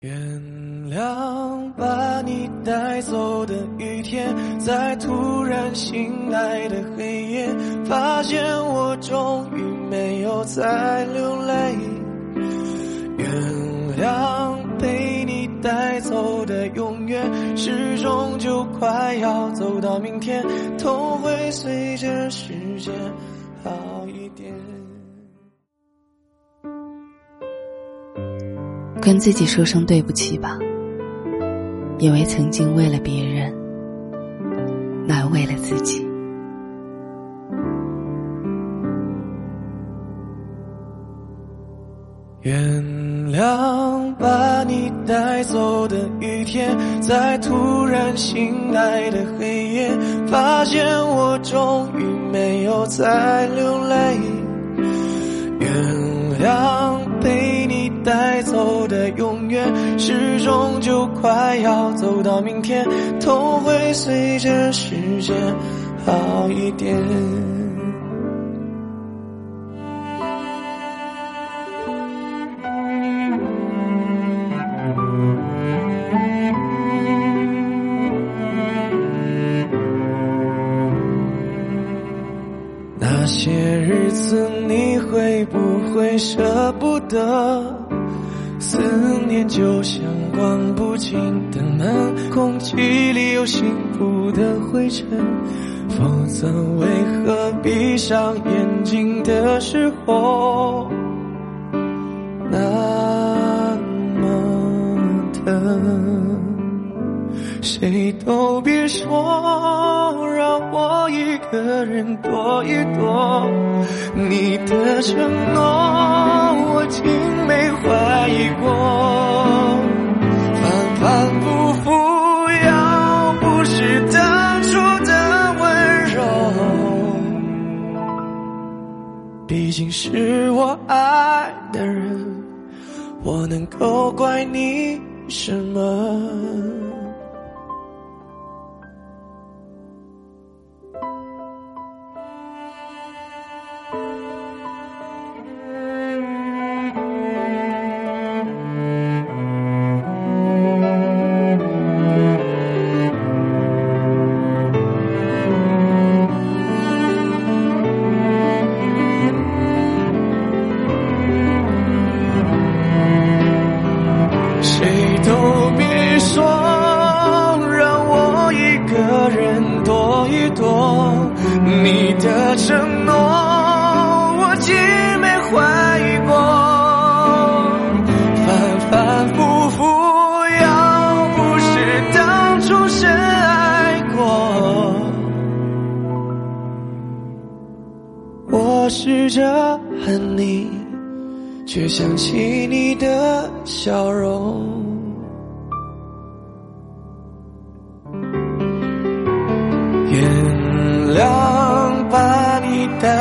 原谅把你带走的雨天，在突然醒来的黑夜，发现我终于没有再流泪。原谅被你带走的永远，时钟就快要走到明天，痛会随着时间好一点。跟自己说声对不起吧，因为曾经为了别人，难为了自己。原谅把你带走的雨天，在突然醒来的黑夜，发现我终于没有再流泪。原谅时钟就快要走到明天，痛会随着时间好一点。那些日子你会不会舍不得？思念就像关不紧的门，空气里有幸福的灰尘，否则为何闭上眼睛的时候那么疼？谁都别说，让我个人躲一躲。你的承诺，我竟没怀疑过。反反复复，要不是当初的温柔，毕竟是我爱的人，我能够怪你什么？你的承诺，我竟没怀疑过。反反复复，要不是当初深爱过，我试着恨你。却想起你的笑容。